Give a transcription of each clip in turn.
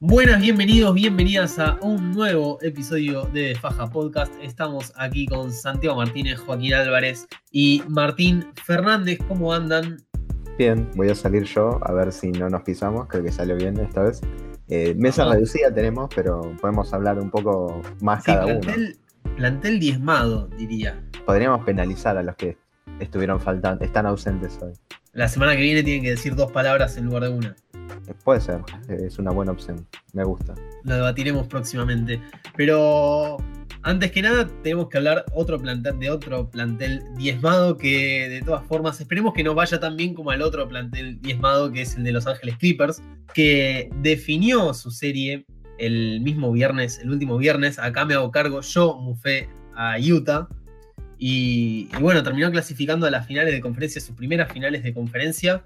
Buenas, bienvenidos, bienvenidas a un nuevo episodio de Faja Podcast. Estamos aquí con Santiago Martínez, Joaquín Álvarez y Martín Fernández. ¿Cómo andan? Bien, voy a salir yo a ver si no nos pisamos. Creo que salió bien esta vez. Eh, mesa reducida tenemos, pero podemos hablar un poco más cada plantel, uno. Plantel diezmado, diría. Podríamos penalizar a los que estuvieron faltando, están ausentes hoy. La semana que viene tienen que decir dos palabras en lugar de una. Puede ser, es una buena opción, me gusta. Lo debatiremos próximamente. Pero antes que nada, tenemos que hablar otro plantel, de otro plantel diezmado que de todas formas esperemos que no vaya tan bien como el otro plantel diezmado que es el de Los Ángeles Clippers, que definió su serie el mismo viernes, el último viernes. Acá me hago cargo, yo mufé a Utah. Y bueno, terminó clasificando a las finales de conferencia, sus primeras finales de conferencia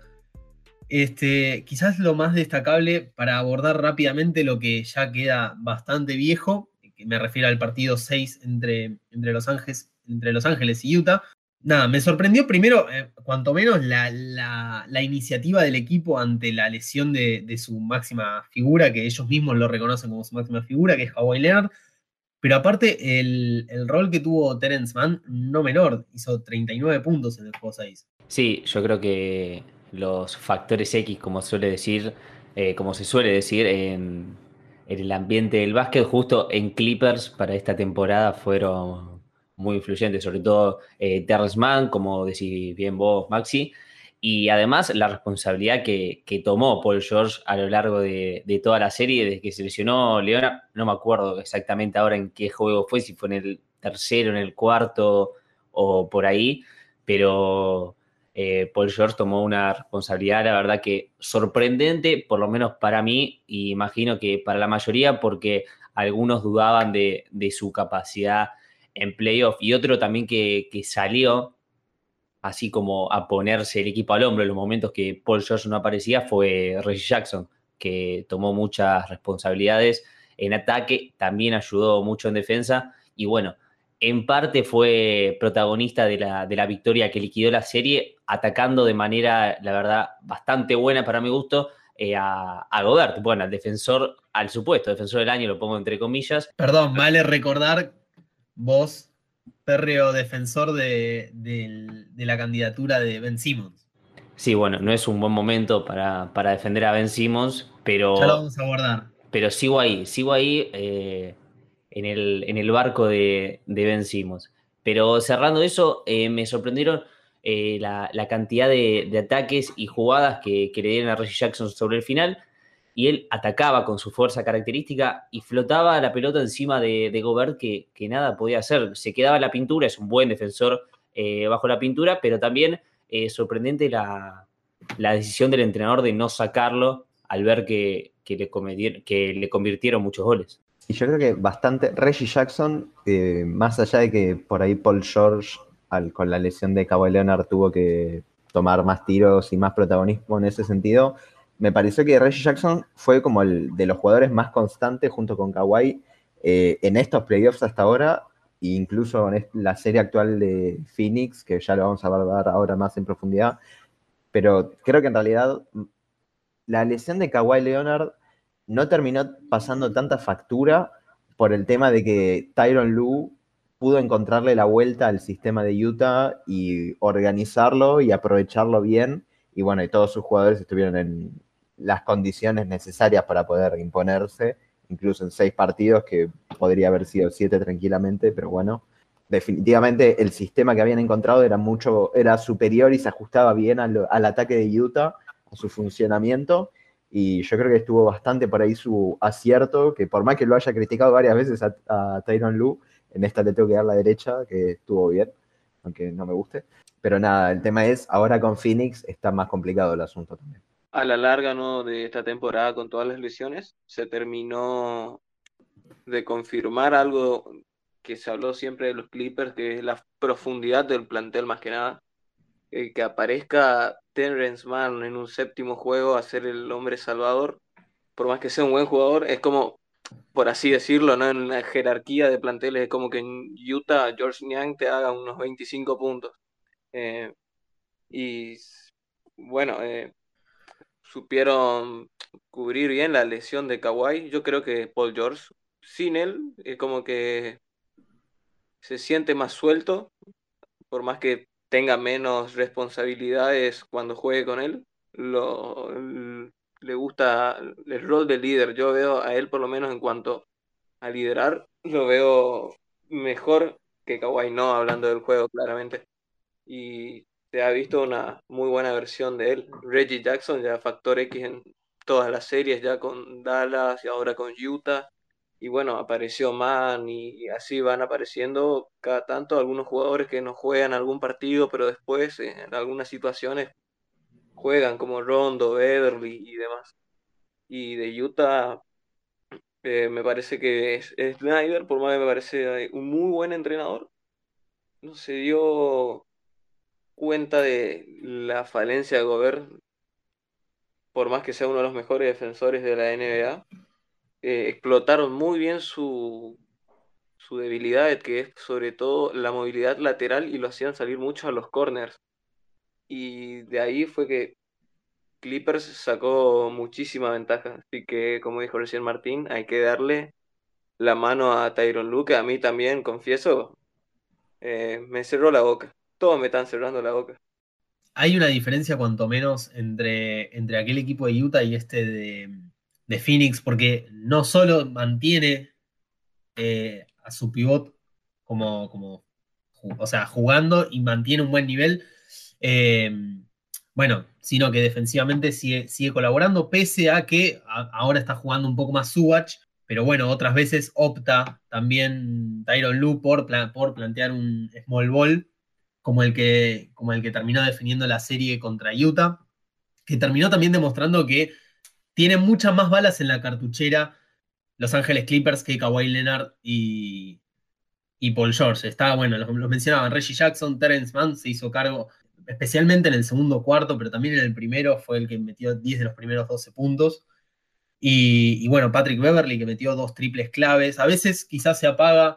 este, quizás lo más destacable para abordar rápidamente lo que ya queda bastante viejo, que me refiero al partido 6 entre, entre, Los, Ángeles, entre Los Ángeles y Utah. Nada, me sorprendió primero, eh, cuanto menos, la, iniciativa del equipo ante la lesión de, su máxima figura, que ellos mismos lo reconocen como su máxima figura, que es Hawaii Leonard. Pero aparte, el, el, rol que tuvo Terence Mann, no menor, hizo 39 puntos en el juego 6. Sí, yo creo que los factores X, como suele decir, eh, como se suele decir en, el ambiente del básquet, justo en Clippers para esta temporada fueron muy influyentes, sobre todo eh, Terrence Mann, como decís bien vos, Maxi, y además la responsabilidad que, tomó Paul George a lo largo de, toda la serie, desde que se lesionó Leona, no me acuerdo exactamente ahora en qué juego fue, si fue en el tercero, en el cuarto o por ahí, pero eh, Paul George tomó una responsabilidad, la verdad que sorprendente, por lo menos para mí, y imagino que para la mayoría, porque algunos dudaban de, su capacidad en playoff. Y otro también que, salió, así como a ponerse el equipo al hombro en los momentos que Paul George no aparecía, fue Reggie Jackson, que tomó muchas responsabilidades en ataque, también ayudó mucho en defensa. Y bueno, en parte fue protagonista de la, de la, victoria que liquidó la serie, atacando de manera, la verdad, bastante buena para mi gusto eh, a, a, Godard. Bueno, al defensor, al supuesto defensor del año, lo pongo entre comillas. Perdón, vale recordar, vos, pérreo defensor de, la candidatura de Ben Simmons. Sí, bueno, no es un buen momento para, para defender a Ben Simmons, pero... Ya lo vamos a guardar. Pero sigo ahí, sigo ahí. Eh, en el, en barco de, de Ben Simmons. Pero cerrando eso, eh, me sorprendieron eh, la, cantidad de, ataques y jugadas que, le dieron a Reggie Jackson sobre el final. Y él atacaba con su fuerza característica y flotaba la pelota encima de, Gobert que, nada podía hacer. Se quedaba la pintura, es un buen defensor eh, bajo la pintura, pero también sorprendente la, decisión del entrenador de no sacarlo al ver que le, que le convirtieron muchos goles. Y yo creo que bastante. Reggie Jackson, eh, más allá de que por ahí Paul George, con la lesión de Kawhi Leonard, tuvo que tomar más tiros y más protagonismo en ese sentido, me pareció que Reggie Jackson fue como el de los jugadores más constantes junto con Kawhi eh, en estos playoffs hasta ahora, e incluso en la serie actual de Phoenix, que ya lo vamos a abordar ahora más en profundidad. Pero creo que en realidad la lesión de Kawhi Leonard no terminó pasando tanta factura por el tema de que Tyron Lu pudo encontrarle la vuelta al sistema de Utah y organizarlo y aprovecharlo bien. Y bueno, y todos sus jugadores estuvieron en las condiciones necesarias para poder imponerse, incluso en seis partidos, que podría haber sido siete tranquilamente, pero bueno, definitivamente el sistema que habían encontrado era mucho, era superior y se ajustaba bien al, al ataque de Utah, a su funcionamiento y yo creo que estuvo bastante por ahí su acierto, que por más que lo haya criticado varias veces a, a Tyron Lu, en esta le tengo que dar la derecha, que estuvo bien, aunque no me guste. Pero nada, el tema es, ahora con Phoenix está más complicado el asunto también. A la larga ¿no? de esta temporada, con todas las lesiones, se terminó de confirmar algo que se habló siempre de los Clippers, que es la profundidad del plantel más que nada. Eh, que aparezca Terrence Mann en un séptimo juego a ser el hombre salvador, por más que sea un buen jugador, es como, por así decirlo, ¿no? en la jerarquía de planteles, es como que en Utah George Niang te haga unos 25 puntos. Eh, y bueno, eh, supieron cubrir bien la lesión de Kawhi. Yo creo que Paul George, sin él, es como que se siente más suelto, por más que tenga menos responsabilidades cuando juegue con él. Lo, le gusta el rol de líder. Yo veo a él, por lo menos en cuanto a liderar, lo veo mejor que Kawhi, no hablando del juego claramente. Y se ha visto una muy buena versión de él. Reggie Jackson, ya factor X en todas las series, ya con Dallas y ahora con Utah. Y bueno, apareció Man y así van apareciendo cada tanto algunos jugadores que no juegan algún partido, pero después en algunas situaciones juegan como Rondo, Beverly y demás. Y de Utah eh, me parece que es, Snyder, por más que me parece un muy buen entrenador, no se dio cuenta de la falencia de Gobert, por más que sea uno de los mejores defensores de la NBA. Eh, explotaron muy bien su, su debilidad, que es sobre todo la movilidad lateral, y lo hacían salir mucho a los corners. Y de ahí fue que Clippers sacó muchísima ventaja. Así que, como dijo recién Martín, hay que darle la mano a Tyron Luke. A mí también, confieso, eh, me cerró la boca. Todos me están cerrando la boca. Hay una diferencia, cuanto menos, entre, entre aquel equipo de Utah y este de, Phoenix, porque no solo mantiene eh, a su pivot como, como, o sea, jugando y mantiene un buen nivel. Eh, bueno, sino que defensivamente sigue, colaborando, pese a que ahora está jugando un poco más Subach, pero bueno, otras veces opta también Tyron Lu por, por plantear un small ball, como el, que, como el que terminó definiendo la serie contra Utah, que terminó también demostrando que tiene muchas más balas en la cartuchera Los Ángeles Clippers que Kawhi Leonard y, Paul George. Está, bueno, los, mencionaban, Reggie Jackson, Terence Mann se hizo cargo especialmente en el segundo cuarto, pero también en el primero fue el que metió 10 de los primeros 12 puntos. Y, bueno, Patrick Beverly que metió dos triples claves. A veces quizás se apaga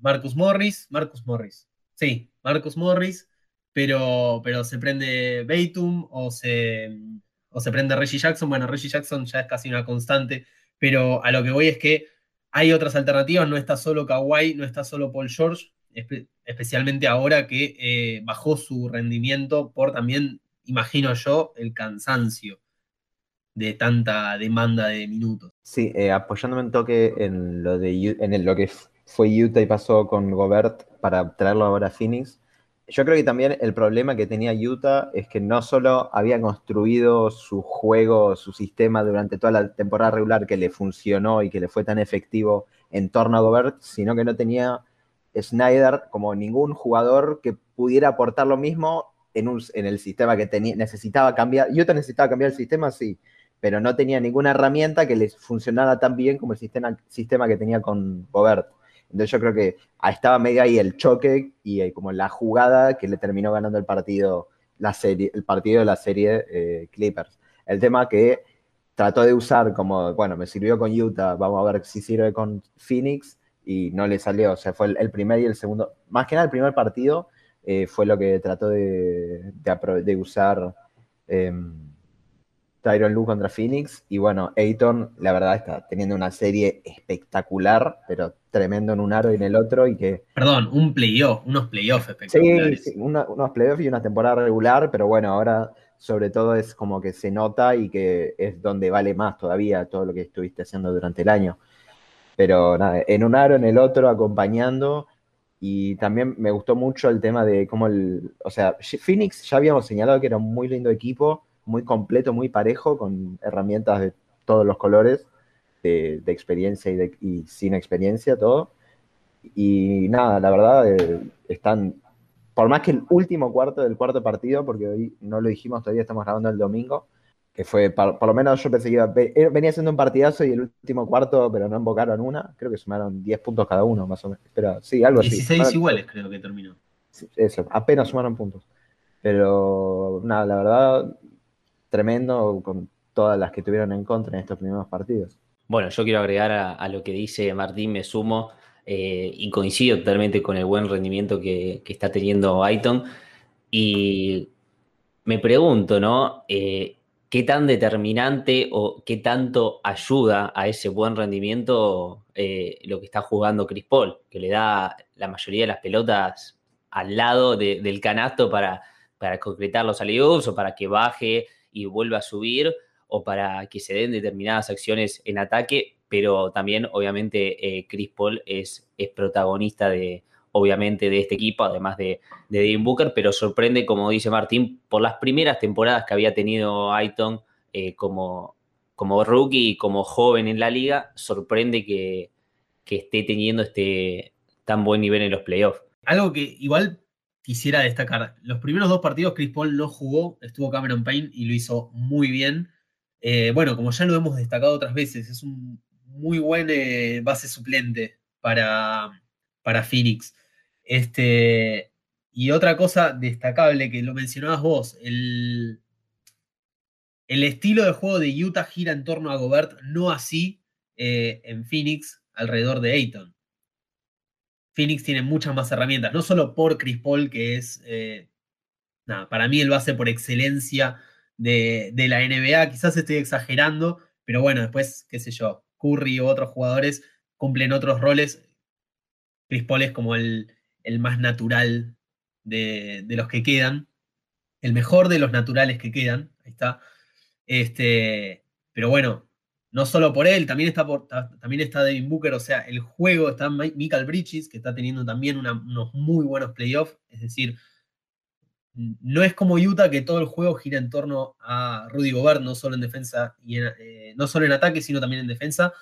Marcus Morris, Marcus Morris, sí, Marcus Morris, pero, pero se prende Batum o se, o se prende Reggie Jackson. Bueno, Reggie Jackson ya es casi una constante, pero a lo que voy es que hay otras alternativas, no está solo Kawhi, no está solo Paul George, especialmente ahora que eh, bajó su rendimiento por también, imagino yo, el cansancio de tanta demanda de minutos. Sí, eh, apoyándome un toque en lo, de, en lo que fue Utah y pasó con Gobert para traerlo ahora a Phoenix. Yo creo que también el problema que tenía Utah es que no solo había construido su juego, su sistema durante toda la temporada regular que le funcionó y que le fue tan efectivo en torno a Gobert, sino que no tenía Snyder como ningún jugador que pudiera aportar lo mismo en, un, en el sistema que tenía, necesitaba cambiar. Utah necesitaba cambiar el sistema, sí, pero no tenía ninguna herramienta que les funcionara tan bien como el sistema, que tenía con Gobert. Entonces yo creo que estaba medio ahí el choque y como la jugada que le terminó ganando el partido, la serie, el partido de la serie eh, Clippers. El tema que trató de usar como, bueno, me sirvió con Utah, vamos a ver si sirve con Phoenix, y no le salió. O sea, fue el, primer y el segundo. Más que nada, el primer partido eh, fue lo que trató de, usar eh, Tyron Lu contra Phoenix. Y bueno, Ayton, la verdad, está teniendo una serie espectacular, pero tremendo en un aro y en el otro. y que Perdón, un playoff, unos playoffs espectaculares. Sí, unos playoffs y una temporada regular, pero bueno, ahora sobre todo es como que se nota y que es donde vale más todavía todo lo que estuviste haciendo durante el año. Pero nada, en un aro, en el otro, acompañando. Y también me gustó mucho el tema de cómo el. O sea, Phoenix ya habíamos señalado que era un muy lindo equipo, muy completo, muy parejo, con herramientas de todos los colores, de, experiencia y, de, y, sin experiencia, todo. Y nada, la verdad, eh, están. Por más que el último cuarto del cuarto partido, porque hoy no lo dijimos todavía, estamos grabando el domingo, que fue, por, lo menos yo pensé que eh, venía siendo un partidazo y el último cuarto, pero no invocaron una, creo que sumaron 10 puntos cada uno, más o menos, pero sí, algo así. 16 iguales creo que terminó. Eso, apenas sumaron puntos. Pero nada, la verdad, tremendo con todas las que tuvieron en contra en estos primeros partidos. Bueno, yo quiero agregar a, lo que dice Martín, me sumo eh, y coincido totalmente con el buen rendimiento que, está teniendo Aiton. Y me pregunto, ¿no? Eh, qué tan determinante o qué tanto ayuda a ese buen rendimiento eh, lo que está jugando Chris Paul, que le da la mayoría de las pelotas al lado del canasto para, para concretar los alley o para que baje y vuelva a subir o para que se den determinadas acciones en ataque, pero también obviamente eh, Chris Paul es, es protagonista de, obviamente, de este equipo, además de, de Devin Booker, pero sorprende, como dice Martín, por las primeras temporadas que había tenido Aiton eh, como, como rookie y como joven en la liga, sorprende que, que esté teniendo este tan buen nivel en los playoffs. Algo que igual quisiera destacar, los primeros dos partidos Chris Paul no jugó, estuvo Cameron Payne y lo hizo muy bien. Eh, bueno, como ya lo hemos destacado otras veces, es un muy buen eh, base suplente para, para Phoenix. Este, y otra cosa destacable que lo mencionabas vos, el, el estilo de juego de Utah gira en torno a Gobert, no así eh, en Phoenix alrededor de Ayton. Phoenix tiene muchas más herramientas, no solo por Chris Paul, que es, nada, para mí el base por excelencia de, la NBA. Quizás estoy exagerando, pero bueno, después, qué sé yo, Curry u otros jugadores cumplen otros roles. Chris Paul es como el, más natural de, los que quedan, el mejor de los naturales que quedan, ahí está. Este, pero bueno, no solo por él, también está, por, también está Devin Booker, o sea, el juego está Michael Bridges, que está teniendo también unos muy buenos playoffs, es decir, no es como Utah que todo el juego gira en torno a Rudy Gobert, no solo en defensa y eh, no solo en ataque, sino también en defensa.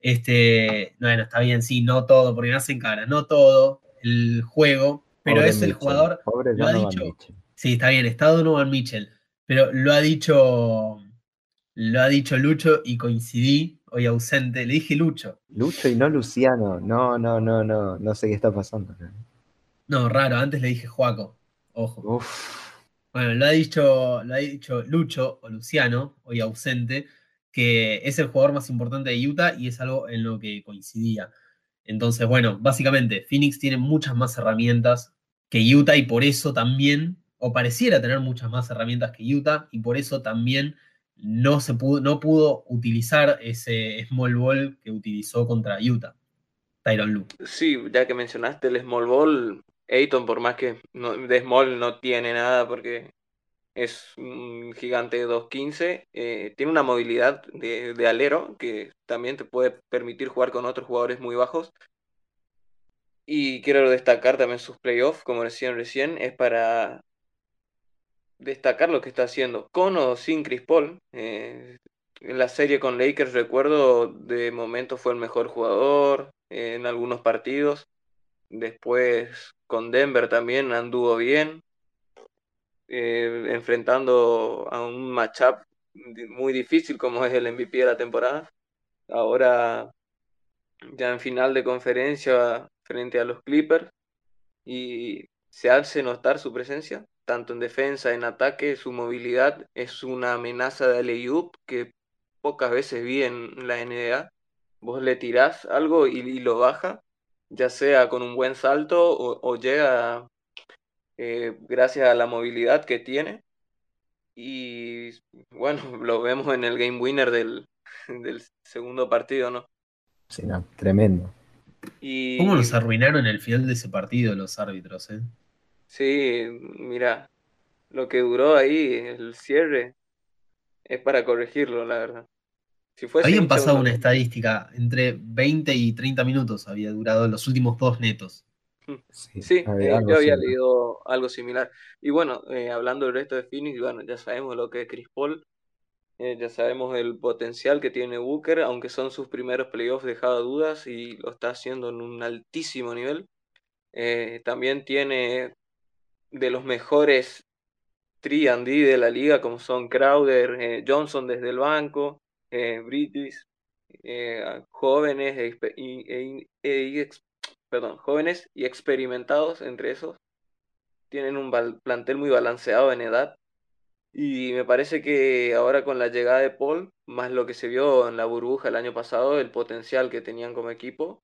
Este, bueno, está bien, sí, no todo, porque me hacen cara, no todo el juego, pero es el jugador. lo ha dicho. Sí, está bien, está Donovan Mitchell, pero lo ha dicho, lo ha dicho Lucho y coincidí hoy ausente. Le dije Lucho. Lucho y no Luciano. No, no, no, no, no sé qué está pasando. No, raro, antes le dije Juaco. Ojo. Bueno, lo ha dicho, lo ha dicho Lucho o Luciano, hoy ausente, que es el jugador más importante de Utah y es algo en lo que coincidía. Entonces, bueno, básicamente, Phoenix tiene muchas más herramientas que Utah y por eso también, o pareciera tener muchas más herramientas que Utah y por eso también no, se pudo, no pudo utilizar ese small ball que utilizó contra Utah. Tyron Lu. Sí, ya que mencionaste el small ball, Ayton, por más que de Small no tiene nada porque es un gigante de 2.15, eh, tiene una movilidad de, alero que también te puede permitir jugar con otros jugadores muy bajos. Y quiero destacar también sus playoffs, como decían recién, es para destacar lo que está haciendo con o sin Chris Paul. Eh, en la serie con Lakers recuerdo de momento fue el mejor jugador eh, en algunos partidos. Después con Denver también anduvo bien, eh, enfrentando a un matchup muy difícil como es el MVP de la temporada. Ahora ya en final de conferencia frente a los Clippers y se hace notar su presencia, tanto en defensa, en ataque, su movilidad es una amenaza de alley que pocas veces vi en la NBA. Vos le tirás algo y lo baja ya sea con un buen salto o, llega eh, gracias a la movilidad que tiene. Y bueno, lo vemos en el game winner del, segundo partido, ¿no? Sí, no, tremendo. Y... ¿Cómo nos arruinaron el final de ese partido los árbitros, eh? Sí, mira, lo que duró ahí, el cierre, es para corregirlo, la verdad. Habían pasado una estadística, entre 20 y 30 minutos había durado los últimos dos netos. Sí, eh, yo había leído algo similar. Y bueno, eh, hablando del resto de Phoenix, bueno, ya sabemos lo que es Chris Paul, eh, ya sabemos el potencial que tiene Booker, aunque son sus primeros playoffs dejado dudas y lo está haciendo en un altísimo nivel. también tiene de los mejores 3 D de la liga, como son Crowder, Johnson desde el banco, eh, British, eh, jóvenes, e, e, jóvenes y experimentados entre esos. Tienen un plantel muy balanceado en edad. Y me parece que ahora con la llegada de Paul, más lo que se vio en la burbuja el año pasado, el potencial que tenían como equipo,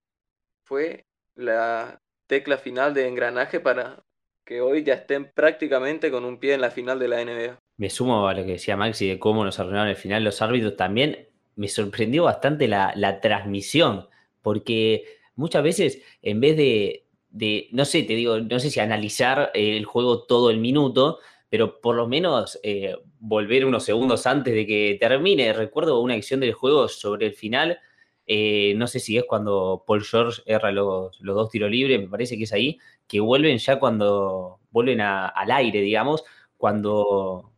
fue la tecla final de engranaje para que hoy ya estén prácticamente con un pie en la final de la NBA. me sumo a lo que decía Maxi de cómo nos arruinaron el final los árbitros. También me sorprendió bastante la, transmisión, porque muchas veces en vez de, no sé, te digo, no sé si analizar el juego todo el minuto, pero por lo menos eh, volver unos segundos antes de que termine. Recuerdo una acción del juego sobre el final, eh, no sé si es cuando Paul George erra los, dos tiros libres, me parece que es ahí, que vuelven ya cuando vuelven al aire, digamos, cuando,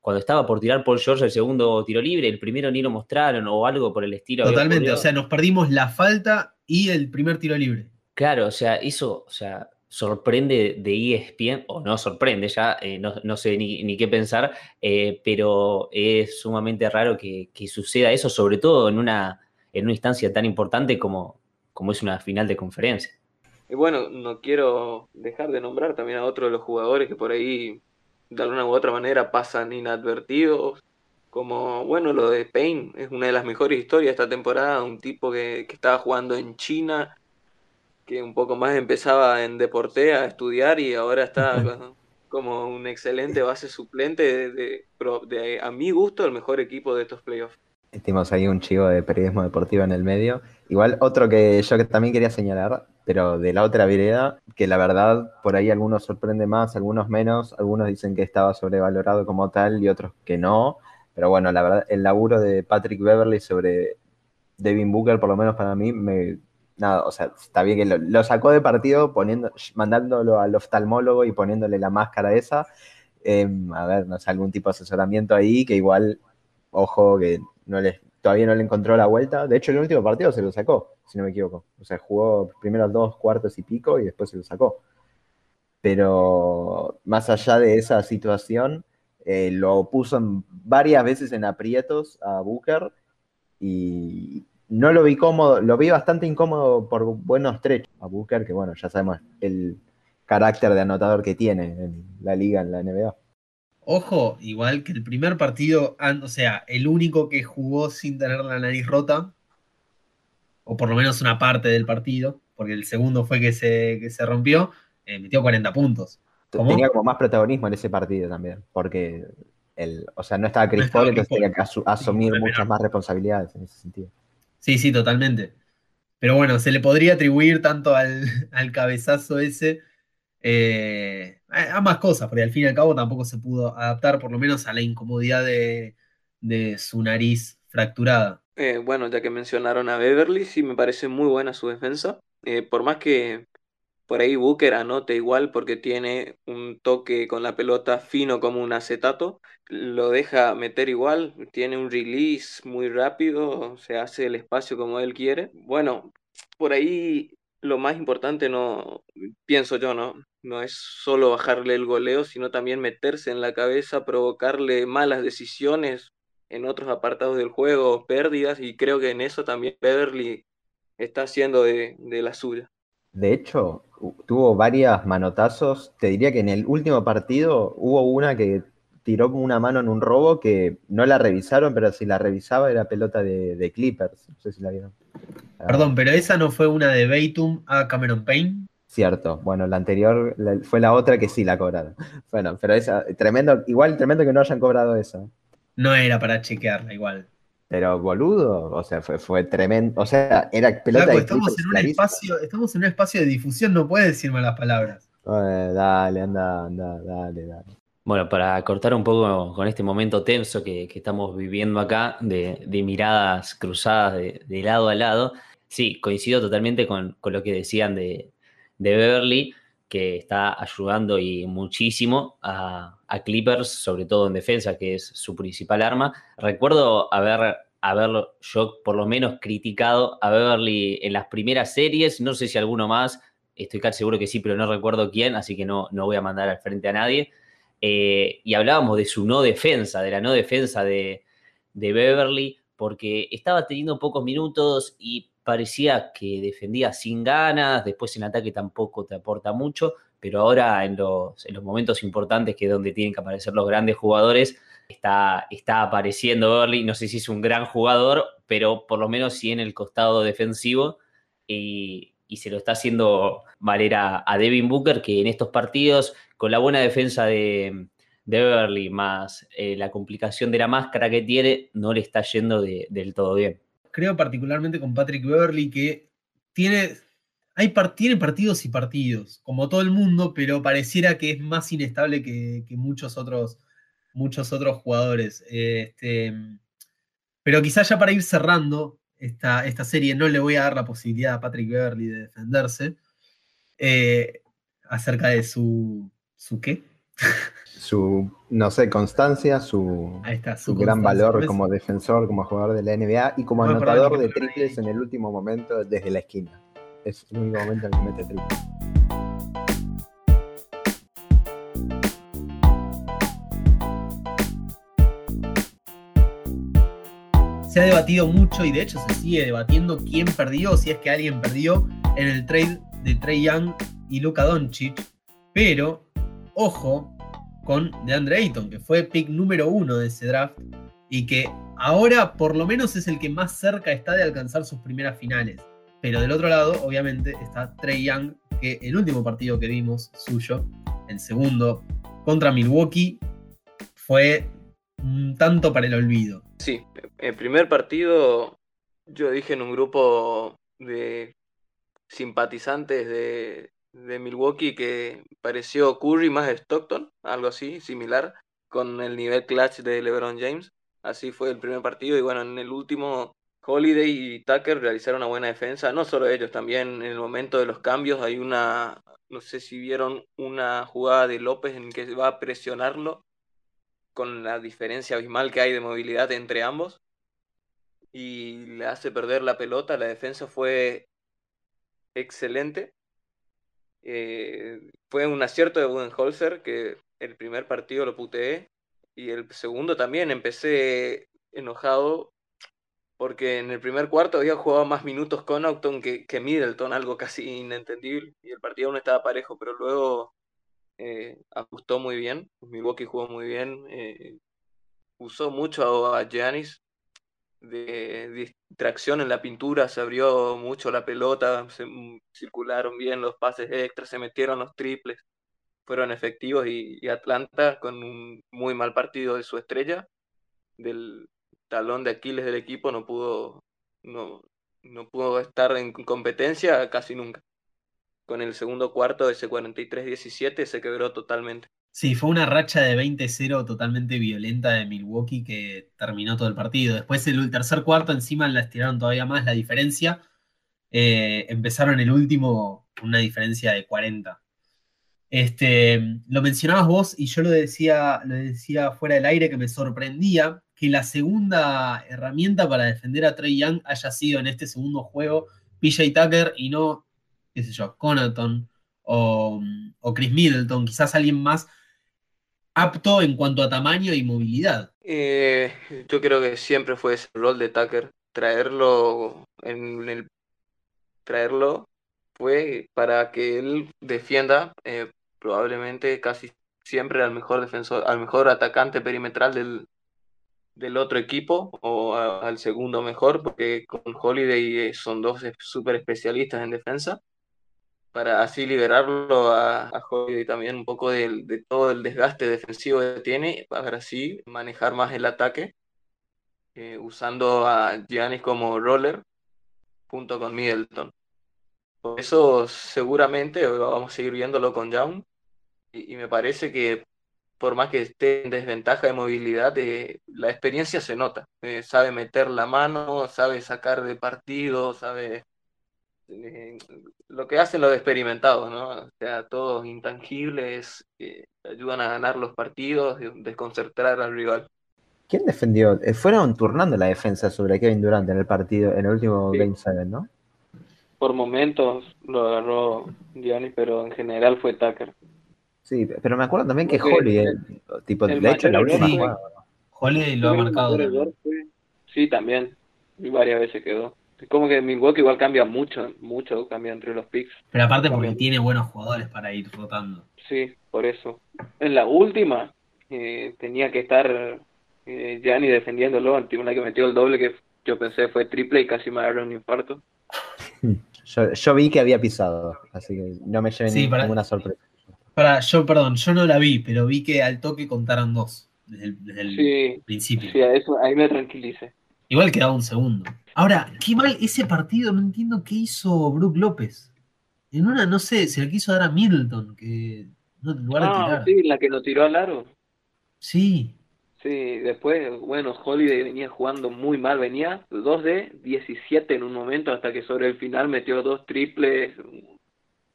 cuando estaba por tirar Paul George el segundo tiro libre, el primero ni lo mostraron o algo por el estilo. Totalmente, o sea, nos perdimos la falta y el primer tiro libre. Claro, o sea, eso, o sea, sorprende de ESPN, o no sorprende ya, eh, no, sé ni, qué pensar, eh, pero es sumamente raro que, suceda eso, sobre todo en una, en una instancia tan importante como, como es una final de conferencia. Y bueno, no quiero dejar de nombrar también a otro de los jugadores que por ahí de alguna u otra manera pasan inadvertidos, como, bueno, lo de Payne es una de las mejores historias de esta temporada, un tipo que, que estaba jugando en China que un poco más empezaba en deporte a estudiar y ahora está como un excelente base suplente de, de, a mi gusto, el mejor equipo de estos playoffs. Tenemos ahí un chivo de periodismo deportivo en el medio. Igual otro que yo también quería señalar, pero de la otra vereda, que la verdad por ahí algunos sorprende más, algunos menos, algunos dicen que estaba sobrevalorado como tal y otros que no. Pero bueno, la verdad, el laburo de Patrick Beverly sobre Devin Booker, por lo menos para mí, me nada, o sea, está bien que lo, sacó de partido poniendo, mandándolo al oftalmólogo y poniéndole la máscara esa. Em, a ver, no sé, algún tipo de asesoramiento ahí que igual, ojo, que todavía no le encontró la vuelta. De hecho, el último partido se lo sacó, si no me equivoco. O sea, jugó primero dos cuartos y pico y después se lo sacó. Pero más allá de esa situación, eh, lo puso varias veces en aprietos a Booker y, no lo vi cómodo, lo vi bastante incómodo por buenos trechos a Booker, que bueno, ya sabemos el carácter de anotador que tiene en la liga, en la NBA. Ojo, igual que el primer partido, o sea, el único que jugó sin tener la nariz rota, o por lo menos una parte del partido, porque el segundo fue que se, se rompió, eh, metió 40 puntos. Tenía como más protagonismo en ese partido también, porque el, o sea, no estaba Chris Paul, entonces tenía que asumir muchas más responsabilidades en ese sentido. Sí, sí, totalmente. Pero bueno, se le podría atribuir tanto al, cabezazo ese eh, a más cosas, porque al fin y al cabo tampoco se pudo adaptar por lo menos a la incomodidad de, su nariz fracturada. Eh, bueno, ya que mencionaron a Beverly, sí me parece muy buena su defensa. Eh, por más que por ahí Booker anote igual porque tiene un toque con la pelota fino como un acetato, lo deja meter igual, tiene un release muy rápido, se hace el espacio como él quiere. Bueno, por ahí lo más importante no, pienso yo, ¿no? No es solo bajarle el goleo, sino también meterse en la cabeza, provocarle malas decisiones en otros apartados del juego, pérdidas, y creo que en eso también Beverly está haciendo de, de la suya. De hecho, tuvo varias manotazos. Te diría que en el último partido hubo una que tiró una mano en un robo que no la revisaron, pero si la revisaba era pelota de, Clippers. No sé si la vieron. Perdón, pero esa no fue una de Batum a Cameron Payne. Cierto, bueno, la anterior fue la otra que sí la cobraron. Bueno, pero esa, tremendo, igual tremendo que no hayan cobrado esa. No era para chequearla igual. Pero boludo, o sea, fue, fue tremendo. O sea, era pelota de estamos en un espacio, estamos en un espacio de difusión, no puedes decirme las palabras. dale, anda, anda, dale, dale. Bueno, para cortar un poco con este momento tenso que, estamos viviendo acá, de, miradas cruzadas de, lado a lado, sí, coincido totalmente con, lo que decían de, Beverly, que está ayudando y muchísimo a, Clippers, sobre todo en defensa, que es su principal arma. Recuerdo haber, haberlo yo por lo menos criticado a Beverly en las primeras series, no sé si alguno más, estoy casi seguro que sí, pero no recuerdo quién, así que no, no voy a mandar al frente a nadie. Eh, y hablábamos de su no defensa, de la no defensa de, de Beverly, porque estaba teniendo pocos minutos y parecía que defendía sin ganas, después en ataque tampoco te aporta mucho, pero ahora en los, en los momentos importantes, que es donde tienen que aparecer los grandes jugadores, está, está apareciendo Beverly. No sé si es un gran jugador, pero por lo menos sí en el costado defensivo. Y, se lo está haciendo valer a, Devin Booker, que en estos partidos, con la buena defensa de, de Beverly, más eh, la complicación de la máscara que tiene, no le está yendo del todo bien. Creo particularmente con Patrick Beverly que tiene, hay tiene partidos y partidos, como todo el mundo, pero pareciera que es más inestable que, muchos, otros, muchos otros jugadores. Este, pero quizás ya para ir cerrando esta, esta serie, no le voy a dar la posibilidad a Patrick Beverly de defenderse eh, acerca de su, su qué. su, no sé, constancia, su, su, gran valor como defensor, como jugador de la NBA y como anotador de triples en el último momento desde la esquina. Es el único momento en que mete triples. Se ha debatido mucho y de hecho se sigue debatiendo quién perdió, si es que alguien perdió en el trade de Trey Young y Luka Doncic, pero ojo con DeAndre Ayton, que fue pick número uno de ese draft y que ahora por lo menos es el que más cerca está de alcanzar sus primeras finales. Pero del otro lado, obviamente, está Trey Young, que el último partido que vimos suyo, el segundo, contra Milwaukee, fue un tanto para el olvido. Sí, el primer partido yo dije en un grupo de simpatizantes de, de Milwaukee que pareció Curry más Stockton, algo así, similar, con el nivel clutch de LeBron James. Así fue el primer partido y bueno, en el último Holiday y Tucker realizaron una buena defensa, no solo ellos, también en el momento de los cambios hay una, no sé si vieron una jugada de López en que va a presionarlo con la diferencia abismal que hay de movilidad entre ambos y le hace perder la pelota. La defensa fue excelente. Eh, fue un acierto de Budenholzer que el primer partido lo puteé y el segundo también empecé enojado porque en el primer cuarto había jugado más minutos con que, que Middleton, algo casi inentendible, y el partido no estaba parejo, pero luego eh, ajustó muy bien, Milwaukee jugó muy bien, eh, usó mucho a Giannis de distracción en la pintura, se abrió mucho la pelota, se circularon bien los pases extras, se metieron los triples, fueron efectivos y, Atlanta con un muy mal partido de su estrella, del talón de Aquiles del equipo, no pudo, no, no pudo estar en competencia casi nunca con el segundo cuarto ese 43-17 se quebró totalmente. Sí, fue una racha de 20-0 totalmente violenta de Milwaukee que terminó todo el partido. Después el tercer cuarto encima la estiraron todavía más la diferencia. Eh, empezaron el último una diferencia de 40. Este, lo mencionabas vos y yo lo decía, lo decía fuera del aire que me sorprendía que la segunda herramienta para defender a Trey Young haya sido en este segundo juego PJ Tucker y no qué sé yo, Conaton o, Chris Middleton, quizás alguien más apto en cuanto a tamaño y movilidad. Eh, yo creo que siempre fue ese rol de Tucker, traerlo en el traerlo fue para que él defienda eh, probablemente casi siempre al mejor defensor, al mejor atacante perimetral del, del otro equipo o al segundo mejor, porque con Holiday eh, son dos súper especialistas en defensa para así liberarlo a, a y también un poco de, todo el desgaste defensivo que tiene, para así manejar más el ataque, eh, usando a Giannis como roller junto con Middleton. Por eso seguramente vamos a seguir viéndolo con Young y, me parece que por más que esté en desventaja de movilidad, eh, la experiencia se nota. Eh, sabe meter la mano, sabe sacar de partido, sabe lo que hacen los experimentados, ¿no? O sea, todos intangibles que ayudan a ganar los partidos, desconcertar al rival. ¿Quién defendió? Eh, fueron turnando la defensa sobre Kevin Durant en el partido, en el último Game 7, ¿no? Por momentos lo agarró Giannis, pero en general fue Tucker. Sí, pero me acuerdo también que Holly, eh, tipo, de hecho, en la última Holly lo ha marcado. Sí, también. Y varias veces quedó. Como que Milwaukee igual cambia mucho, mucho cambia entre los picks. Pero aparte porque tiene buenos jugadores para ir rotando. Sí, por eso. En la última eh, tenía que estar eh, Gianni defendiéndolo ante una que metió el doble que yo pensé fue triple y casi me agarró un infarto. Yo, vi que había pisado, así que no me lleven ninguna sorpresa. Para, yo, perdón, yo no la vi, pero vi que al toque contaron dos desde el, desde el Sí, principio. sí, a eso, ahí me tranquilice. Igual quedaba un segundo. Ahora, qué mal ese partido, no entiendo qué hizo Brook López. En una, no sé, se le quiso dar a Middleton, que no, en lugar de Ah, tirar. sí, la que nos tiró al aro. Sí, Sí, después, bueno, Holiday venía jugando muy mal, venía 2 de 17 en un momento, hasta que sobre el final metió dos triples,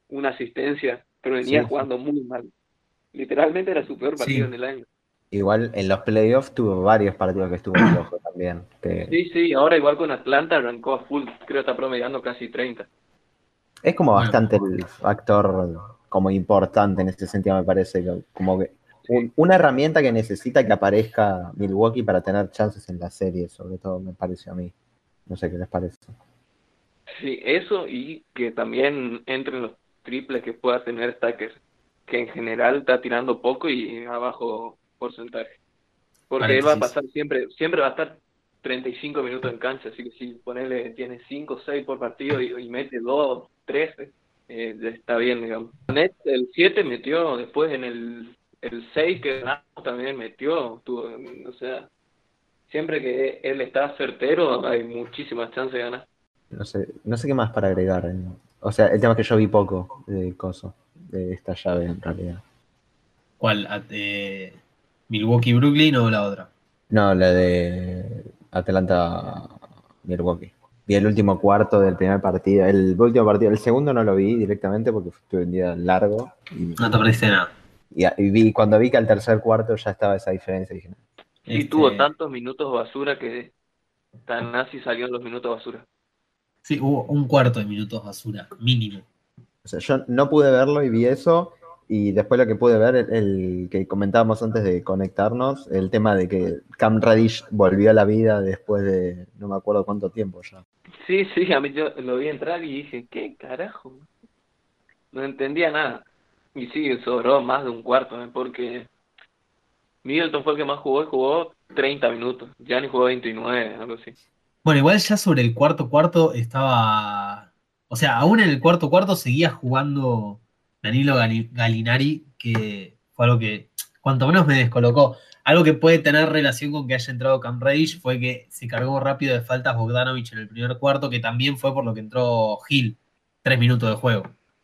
una asistencia, pero venía Sí, sí. jugando muy mal. Literalmente era su peor partido Sí. en el año. Igual en los playoffs tuvo varios partidos que estuvo flojo también. que Sí, sí, ahora igual con Atlanta arrancó a full, creo que está promediando casi 30. Es como bastante el factor como importante en ese sentido, me parece. que Como que un- una herramienta que necesita que aparezca Milwaukee para tener chances en la serie, sobre todo me pareció a mí. No sé qué les parece. Sí, eso y que también entren los triples que pueda tener Stacker, que en general está tirando poco y a bajo porcentaje. Porque él va a pasar siempre, siempre va a estar 35 minutos en cancha, así que si ponele, tiene 5 o 6 por partido y, y mete 2, 13, eh, está bien, digamos. Net, el 7 metió, después en el, el 6 que ganamos también metió, tuvo, o sea, siempre que él está certero hay muchísimas chances de ganar. No sé, no sé qué más para agregar. eh. O sea, el tema es que yo vi poco de coso, de esta llave en realidad. ¿cuál? At- eh, ¿Milwaukee-Brooklyn o la otra? No, la de Atlanta Milwaukee. Vi el último cuarto del primer partido. El último partido, el segundo no lo vi directamente porque estuve un día largo. Y, No te perdiste nada. y- y vi, cuando vi que al tercer cuarto ya estaba esa diferencia, dije, no. Sí, Este, tuvo tantos minutos basura que tan nazi salió en los minutos basura. Sí, hubo un cuarto de minutos basura, mínimo. O sea, yo no pude verlo y vi eso. Y después lo que pude ver, el, el que comentábamos antes de conectarnos, el tema de que Cam Reddish volvió a la vida después de no me acuerdo cuánto tiempo ya. Sí, sí, a mí yo lo vi entrar y dije, ¿qué carajo? No entendía nada. Y sí, sobró más de un cuarto, ¿eh? porque Middleton fue el que más jugó y jugó 30 minutos. Gianni jugó 29, algo así. Bueno, igual ya sobre el cuarto cuarto estaba. O sea, aún en el cuarto cuarto seguía jugando Danilo Gali- Galinari, que fue algo que cuanto menos me descolocó. Algo que puede tener relación con que haya entrado Cam Reddish fue que se cargó rápido de faltas Bogdanovich en el primer cuarto, que también fue por lo que entró Gil. Tres minutos de juego.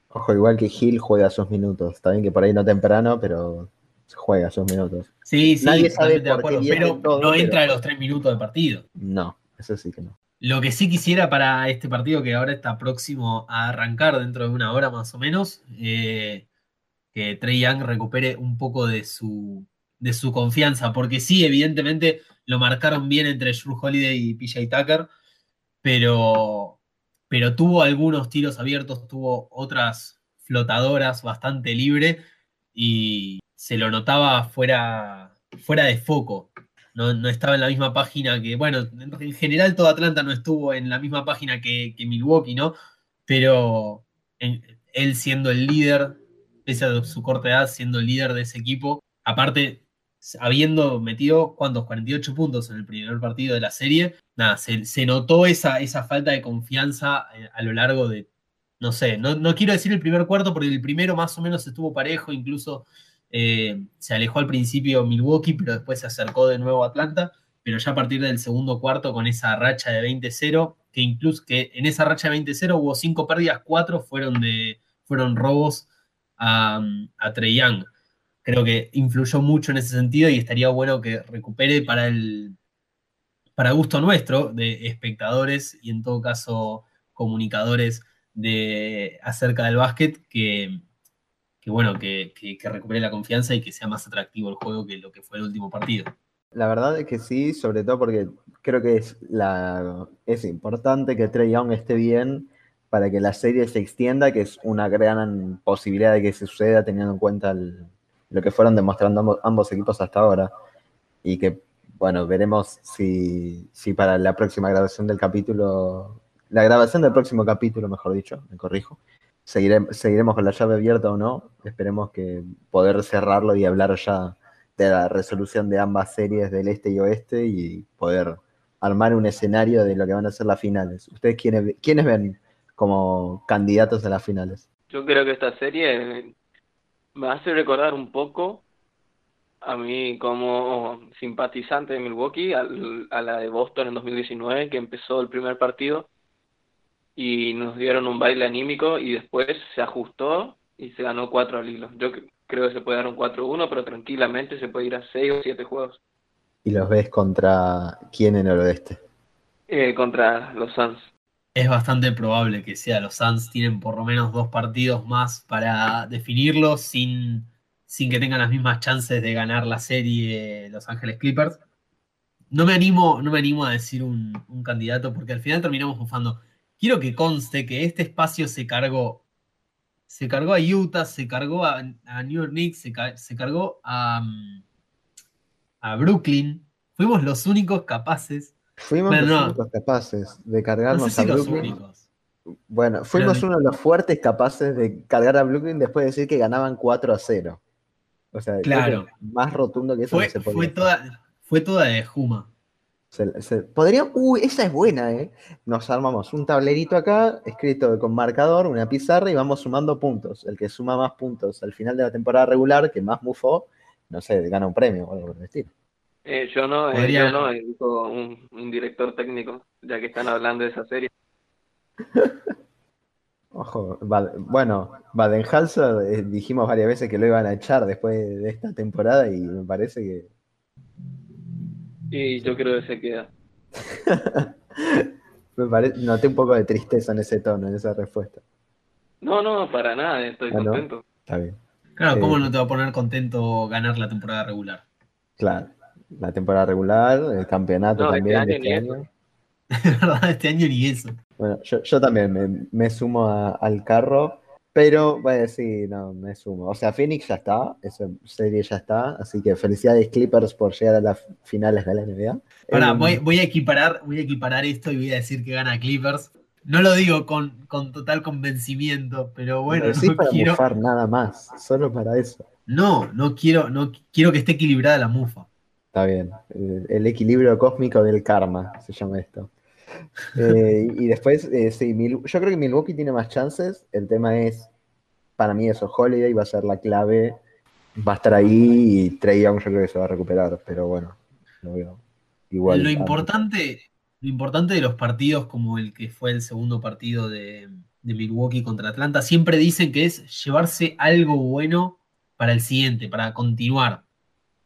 Ojo, igual que Gil juega sus minutos. Está bien que por ahí no temprano, pero juega sus minutos. Sí, sí, Nadie sabe totalmente de acuerdo, pero todo, no pero- entra a los tres minutos de partido. No, eso sí que no. Lo que sí quisiera para este partido, que ahora está próximo a arrancar dentro de una hora más o menos, eh, que Trey Young recupere un poco de su, de su confianza, porque sí, evidentemente lo marcaron bien entre Drew Holiday y PJ Tucker, pero, pero tuvo algunos tiros abiertos, tuvo otras flotadoras bastante libre y se lo notaba fuera, fuera de foco. No, no estaba en la misma página que, bueno, en general todo Atlanta no estuvo en la misma página que, Milwaukee, ¿no? Pero él siendo el líder, pese a su corta edad, siendo el líder de ese equipo, aparte, habiendo metido, ¿cuántos? 48 puntos en el primer partido de la serie, nada, se, se notó esa, esa falta de confianza eh, a lo largo de, no sé, no, no quiero decir el primer cuarto, porque el primero más o menos estuvo parejo, incluso eh, se alejó al principio Milwaukee, pero después se acercó de nuevo a Atlanta, pero ya a partir del segundo cuarto con esa racha de 20-0, que incluso que en esa racha de 20-0 hubo cinco pérdidas, cuatro fueron de fueron robos a, a Trey Young. Creo que influyó mucho en ese sentido y estaría bueno que recupere para el para gusto nuestro de espectadores y en todo caso comunicadores de acerca del básquet que, bueno, que, recupere la confianza y que sea más atractivo el juego que lo que fue el último partido. La verdad es que sí, sobre todo porque creo que es, importante que Trey Young esté bien para que la serie se extienda, que es una gran posibilidad de que se suceda teniendo en cuenta lo que fueron demostrando ambos, equipos hasta ahora. Y que, bueno, veremos si para la próxima grabación del capítulo, la grabación del próximo capítulo, mejor dicho, me corrijo, seguiremos, con la llave abierta o no. Esperemos que poder cerrarlo y hablar ya de la resolución de ambas series del este y oeste y poder armar un escenario de lo que van a ser las finales. ¿Ustedes quiénes, quiénes ven como candidatos a las finales? Yo creo que esta serie Me hace recordar un poco a mí como simpatizante de Milwaukee a la de Boston en 2019 que empezó el primer partido y nos dieron un baile anímico y después se ajustó y se ganó 4 al hilo. Yo creo que se puede dar un 4-1, pero tranquilamente se puede ir a 6 o 7 juegos. ¿Y los ves contra quién en el oeste? Eh, contra los Suns. Es bastante probable que sea los Suns. Tienen por lo menos dos partidos más para definirlo sin, sin que tengan las mismas chances de ganar la serie Los Ángeles Clippers. No me animo, no me animo a decir un, un candidato porque al final terminamos bufando quiero que conste que este espacio se cargó. Se cargó a Utah, se cargó a, New York Knicks, se, cargó a, a, Brooklyn. Fuimos los únicos capaces. Fuimos los únicos capaces de cargarnos a Brooklyn. Bueno, fuimos uno de los fuertes capaces de cargar a Brooklyn después de decir que ganaban 4 a 0. O sea, claro. más rotundo que eso fue, se fue toda, fue toda de Juma. Se, podría, uy, esa es buena, ¿eh? Nos armamos un tablerito acá, escrito con marcador, una pizarra y vamos sumando puntos. El que suma más puntos al final de la temporada regular, que más mufó, no sé, gana un premio o algo por el estilo. Eh, yo no, eh, yo no, eh, un, un, director técnico, ya que están hablando de esa serie. Ojo, bueno, Baden-Halser dijimos varias veces que lo iban a echar después de esta temporada y me parece que y yo creo que se queda. Me parece, noté un poco de tristeza en ese tono, en esa respuesta. No, no, para nada, estoy ah, contento. Está bien. Claro, ¿cómo eh, no te va a poner contento ganar la temporada regular? Claro, la temporada regular, el campeonato este también. Este año este año. verdad, este año ni eso. Bueno, yo, yo también me, sumo al carro. Pero, bueno, sí, no, me sumo. O sea, Phoenix ya está, esa serie ya está, así que felicidades Clippers por llegar a las finales de la NBA. Ahora, em, voy, a equiparar, voy a equiparar esto y voy a decir que gana Clippers. No lo digo con, total convencimiento, pero bueno, no sí para quiero... nada más, solo para eso. No, no quiero, no quiero que esté equilibrada la mufa. Está bien, el equilibrio cósmico del karma se llama esto. Eh, y después, eh, sí, yo creo que Milwaukee tiene más chances. El tema es, para mí, eso, Holiday va a ser la clave. Va a estar ahí y Trey Young yo creo que se va a recuperar, pero bueno, lo veo igual. Lo importante, lo importante de los partidos como el que fue el segundo partido de, de Milwaukee contra Atlanta, siempre dicen que es llevarse algo bueno para el siguiente, para continuar.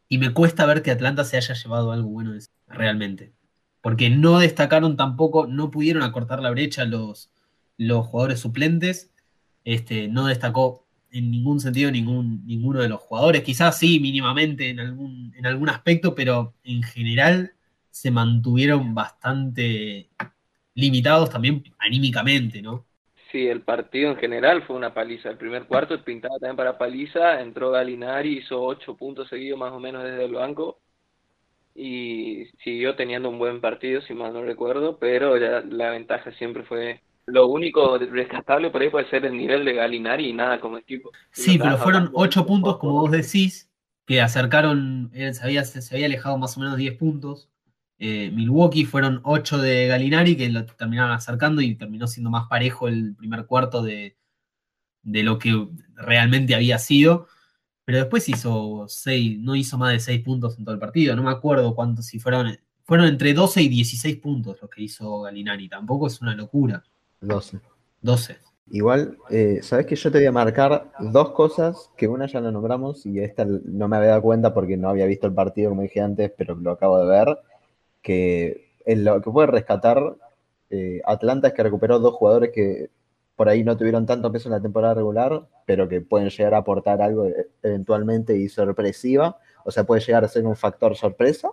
Y me cuesta ver que Atlanta se haya llevado algo bueno realmente porque no destacaron tampoco, no pudieron acortar la brecha los, los jugadores suplentes, este, no destacó en ningún sentido ningún, ninguno de los jugadores, quizás sí mínimamente en algún, en algún aspecto, pero en general se mantuvieron bastante limitados también anímicamente, ¿no? Sí, el partido en general fue una paliza. El primer cuarto pintaba también para paliza, entró Galinari, hizo ocho puntos seguidos más o menos desde el banco y siguió teniendo un buen partido, si mal no recuerdo, pero ya la ventaja siempre fue lo único rescatable por ahí puede ser el nivel de Galinari y nada como equipo. Sí, pero fueron ocho puntos, como vos decís, que acercaron, se había, se había alejado más o menos 10 puntos. Eh, Milwaukee fueron ocho de Galinari que lo terminaron acercando y terminó siendo más parejo el primer cuarto de, de lo que realmente había sido pero después hizo seis, no hizo más de 6 puntos en todo el partido. No me acuerdo cuántos, si fueron, fueron entre 12 y 16 puntos los que hizo Galinari. Tampoco es una locura. 12. 12. Igual, eh, sabes que yo te voy a marcar dos cosas, que una ya la nombramos y esta no me había dado cuenta porque no había visto el partido, como dije antes, pero lo acabo de ver, que lo que puede rescatar eh, Atlanta es que recuperó dos jugadores que por ahí no tuvieron tanto peso en la temporada regular, pero que pueden llegar a aportar algo e, eventualmente y sorpresiva. O sea, puede llegar a ser un factor sorpresa.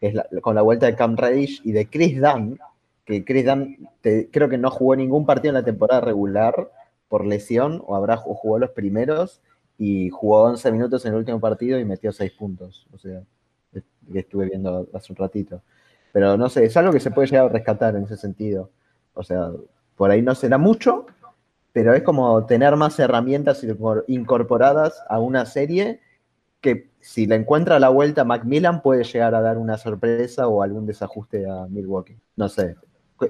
Es con la vuelta de Cam Reddish y de Chris Dunn, que Chris Dunn creo que no jugó ningún partido en la temporada regular por lesión, o habrá jugó los primeros y jugó 11 minutos en el último partido y metió 6 puntos. O sea, que estuve viendo hace un ratito. Pero no sé, es algo que se puede llegar a rescatar en ese sentido. O sea, por ahí no será mucho, pero es como tener más herramientas incorporadas a una serie que si la encuentra a la vuelta Macmillan puede llegar a dar una sorpresa o algún desajuste a Milwaukee. No sé.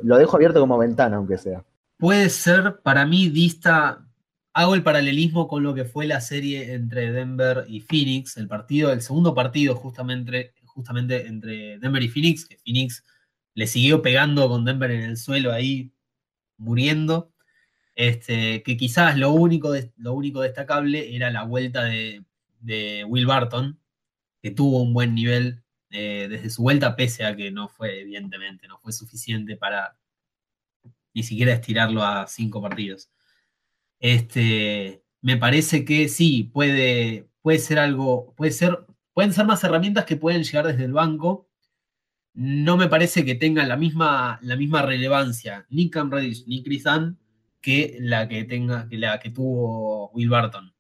Lo dejo abierto como ventana, aunque sea. Puede ser, para mí, dista. hago el paralelismo con lo que fue la serie entre Denver y Phoenix, el partido, el segundo partido justamente, justamente entre Denver y Phoenix, que Phoenix le siguió pegando con Denver en el suelo ahí, muriendo. Este, que quizás lo único, lo único destacable era la vuelta de, Will Barton, que tuvo un buen nivel eh, desde su vuelta, pese a que no fue, evidentemente, no fue suficiente para ni siquiera estirarlo a cinco partidos. Este, me parece que sí, puede, puede ser algo, puede ser, pueden ser más herramientas que pueden llegar desde el banco. No me parece que tengan la misma, la misma relevancia ni Cam Reddish ni Chris Dunn que la que tenga, que la que tuvo Will Barton.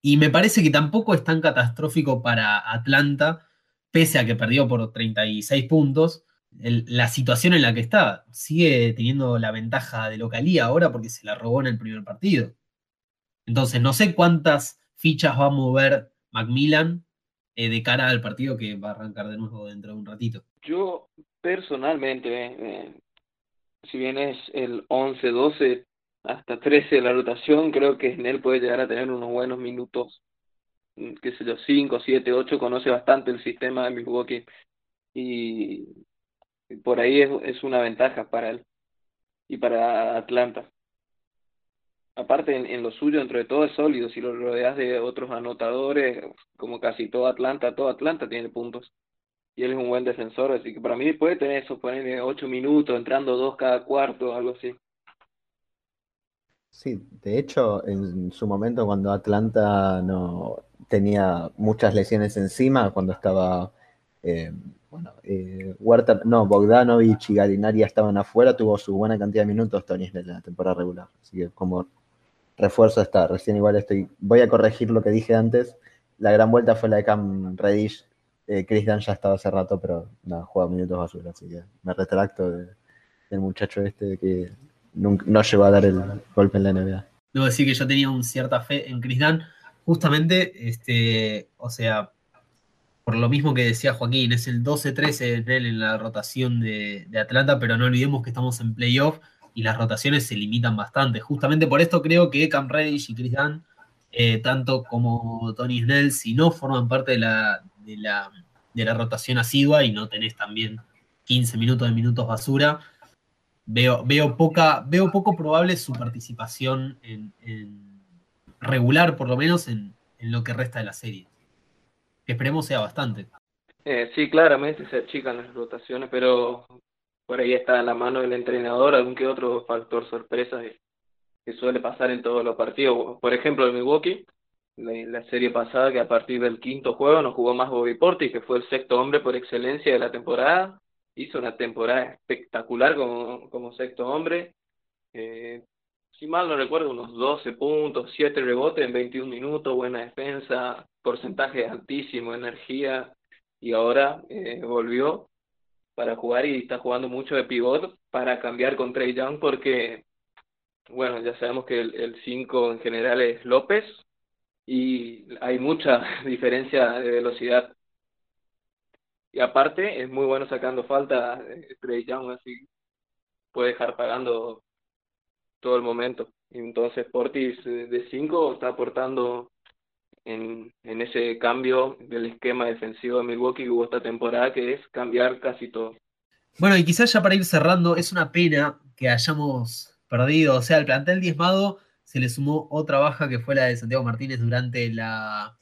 Y me parece que tampoco es tan catastrófico para Atlanta, pese a que perdió por 36 puntos, la situación en la que está. Sigue teniendo la ventaja de localía ahora porque se la robó en el primer partido. Entonces, no sé cuántas fichas va a mover Macmillan eh, de cara al partido que va a arrancar de nuevo dentro de un ratito. Yo personalmente, eh, si bien es el 11, 12, hasta 13 de la rotación, creo que Snell puede llegar a tener unos buenos minutos, mm, qué sé yo, 5, 7, 8, conoce bastante el sistema de Milwaukee y por ahí es, es una ventaja para él y para Atlanta. Aparte, en, lo suyo, dentro de todo es sólido. Si lo rodeas de otros anotadores, como casi todo Atlanta, todo Atlanta tiene puntos. Y él es un buen defensor, así que para mí puede tener eso, ponerle ocho minutos, entrando dos cada cuarto, algo así. Sí, de hecho, en su momento cuando Atlanta no tenía muchas lesiones encima, cuando estaba eh, bueno, eh, Huerta, no, Bogdanovich y Galinari estaban afuera, tuvo su buena cantidad de minutos Tony en la temporada regular. Así que como refuerzo está, recién igual estoy, voy a corregir lo que dije antes, la gran vuelta fue la de Cam Reddish, eh, Chris Dunn ya estaba hace rato, pero nada, juega minutos basura, así que me retracto del muchacho este que no llegó a dar el golpe en la NBA. Debo decir que yo tenía un cierta fe en Chris Dunn, justamente, este, o sea, por lo mismo que decía Joaquín, es el 12-13 en la rotación de, Atlanta, pero no olvidemos que estamos en playoff y las rotaciones se limitan bastante. Justamente por esto creo que Cam Reddish y Chris Dunn, eh, tanto como Tony Snell, si no forman parte de la, de la, rotación asidua y no tenés también 15 minutos de minutos basura, veo, veo, poca, veo poco probable su participación en, regular, por lo menos en lo que resta de la serie que esperemos sea bastante. Eh, sí, claramente se achican las rotaciones, pero por ahí está en la mano del entrenador algún que otro factor sorpresa que, suele pasar en todos los partidos. Por ejemplo, el Milwaukee, la, serie pasada, que a partir del quinto juego no jugó más Bobby Portis, que fue el sexto hombre por excelencia de la temporada. Hizo una temporada espectacular como, como sexto hombre. Eh, si mal no recuerdo, unos 12 puntos, 7 rebotes en 21 minutos, buena defensa, porcentaje altísimo, energía, y ahora eh, volvió para jugar y está jugando mucho de pivot para cambiar con Trey Young porque, bueno, ya sabemos que el 5 en general es López y hay mucha diferencia de velocidad. Y aparte es muy bueno sacando falta eh, Trey Young, así puede dejar pagando todo el momento. Entonces Portis eh, de 5 está aportando en, ese cambio del esquema defensivo de Milwaukee que hubo esta temporada, que es cambiar casi todo. Bueno, y quizás ya para ir cerrando, es una pena que hayamos perdido, o sea, al plantel diezmado se le sumó otra baja que fue la de Santiago Martínez durante la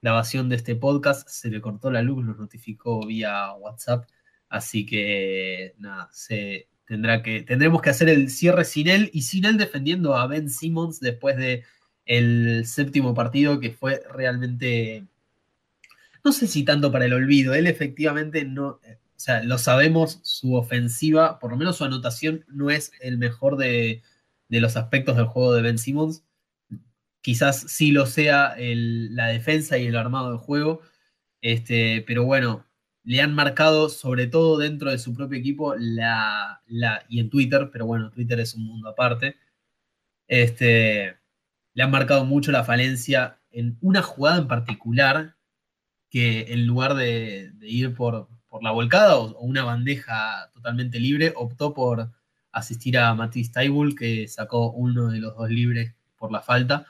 grabación de este podcast, se le cortó la luz, nos notificó vía WhatsApp, así que nada, se tendrá que, tendremos que hacer el cierre sin él y sin él defendiendo a Ben Simmons después de el séptimo partido que fue realmente, no sé si tanto para el olvido, él efectivamente no, o sea, lo sabemos, su ofensiva, por lo menos su anotación, no es el mejor de, los aspectos del juego de Ben Simmons. Quizás sí lo sea la defensa y el armado del juego, este, pero bueno, le han marcado, sobre todo dentro de su propio equipo, la, la, y en Twitter, pero bueno, Twitter es un mundo aparte. Este, le han marcado mucho la falencia en una jugada en particular que en lugar de, ir por, la volcada o, una bandeja totalmente libre, optó por asistir a Matisse Taibul, que sacó uno de los dos libres por la falta.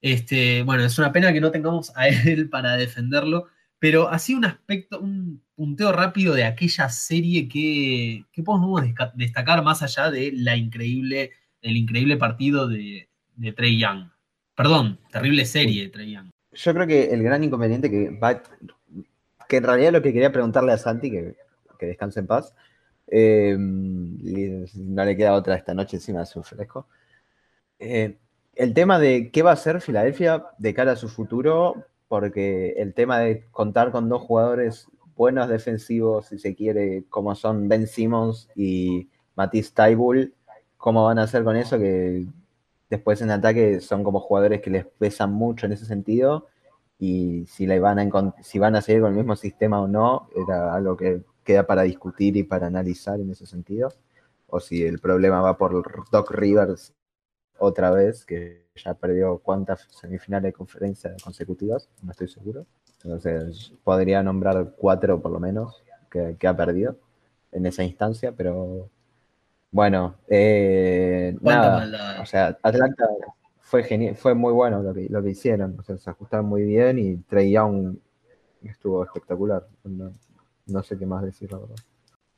Este, bueno, es una pena que no tengamos a él para defenderlo, pero así un aspecto, un punteo rápido de aquella serie que, que podemos destacar más allá de la increíble, el increíble partido de, de Trey Young. Perdón, terrible serie de Trey Young. Yo creo que el gran inconveniente que va, que en realidad lo que quería preguntarle a Santi, que, que descanse en paz, eh, no le queda otra esta noche encima de su fresco. Eh, el tema de qué va a hacer Filadelfia de cara a su futuro, porque el tema de contar con dos jugadores buenos defensivos, si se quiere, como son Ben Simmons y Matisse Taibul, ¿cómo van a hacer con eso? Que después en ataque son como jugadores que les pesan mucho en ese sentido y si, le van a, si van a seguir con el mismo sistema o no, era algo que queda para discutir y para analizar en ese sentido, o si el problema va por Doc Rivers otra vez, que ya perdió cuántas semifinales de conferencia consecutivas, no estoy seguro. Entonces, podría nombrar cuatro por lo menos que, ha perdido en esa instancia, pero bueno, eh, nada, o sea, Atlanta fue genial, fue muy bueno lo que, lo que hicieron, o sea, se ajustaron muy bien y Trey Young estuvo espectacular. No, sé qué más decir, la verdad.